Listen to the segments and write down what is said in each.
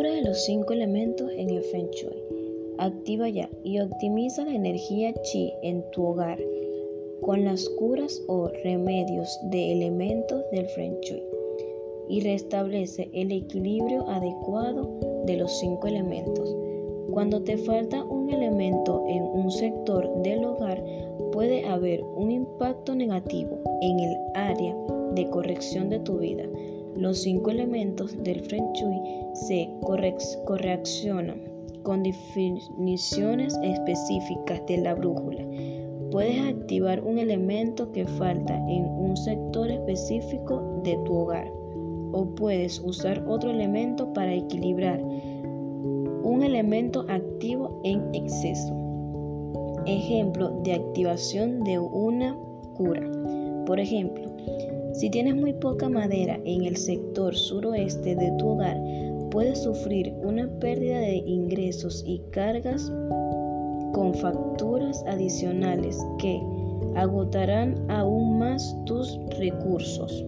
Cura de los cinco elementos en el Feng Shui. Activa ya y optimiza la energía chi en tu hogar con las curas o remedios de elementos del Feng Shui y restablece el equilibrio adecuado de los cinco elementos. Cuando te falta un elemento en un sector del hogar, puede haber un impacto negativo en el área de corrección de tu vida. Los cinco elementos del Feng Shui se correaccionan con definiciones específicas de la brújula. Puedes activar un elemento que falta en un sector específico de tu hogar o puedes usar otro elemento para equilibrar un elemento activo en exceso. Ejemplo de activación de una cura. Por ejemplo, si tienes muy poca madera en el sector suroeste de tu hogar, puedes sufrir una pérdida de ingresos y cargas con facturas adicionales que agotarán aún más tus recursos.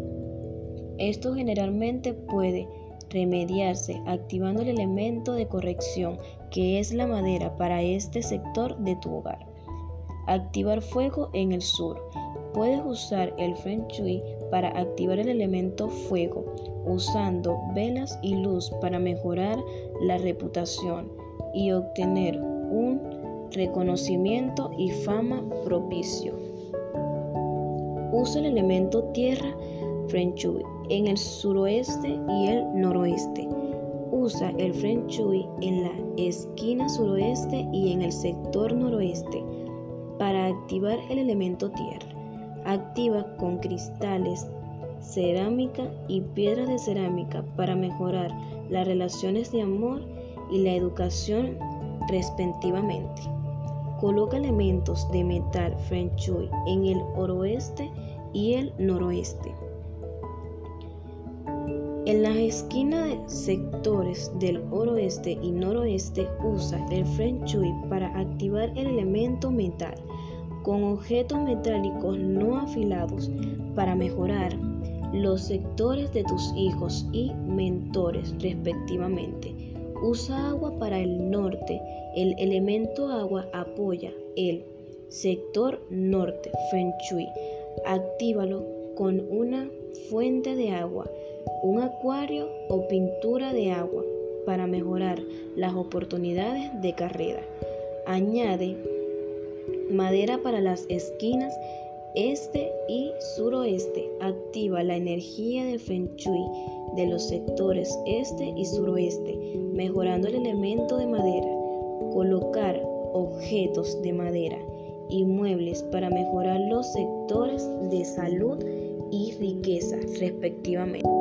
Esto generalmente puede remediarse activando el elemento de corrección que es la madera para este sector de tu hogar. Activar fuego en el sur. Puedes usar el Feng Shui para activar el elemento fuego, usando velas y luz para mejorar la reputación y obtener un reconocimiento y fama propicio. Usa el elemento tierra Feng Shui en el suroeste y el noroeste. Usa el Feng Shui en la esquina suroeste y en el sector noroeste para activar el elemento tierra. Activa con cristales, cerámica y piedras de cerámica para mejorar las relaciones de amor y la educación respectivamente. Coloca elementos de metal Feng Shui en el oroeste y el noroeste. En las esquinas de sectores del oroeste y noroeste usa el Feng Shui para activar el elemento metal con objetos metálicos no afilados para mejorar los sectores de tus hijos y mentores respectivamente. Usa agua para el norte. El elemento agua apoya el sector norte Feng Shui. Actívalo con una fuente de agua un acuario o pintura de agua para mejorar las oportunidades de carrera. Añade madera para las esquinas este y suroeste. Activa la energía de Feng Shui de los sectores este y suroeste, mejorando el elemento de madera. Colocar objetos de madera y muebles para mejorar los sectores de salud y riqueza respectivamente.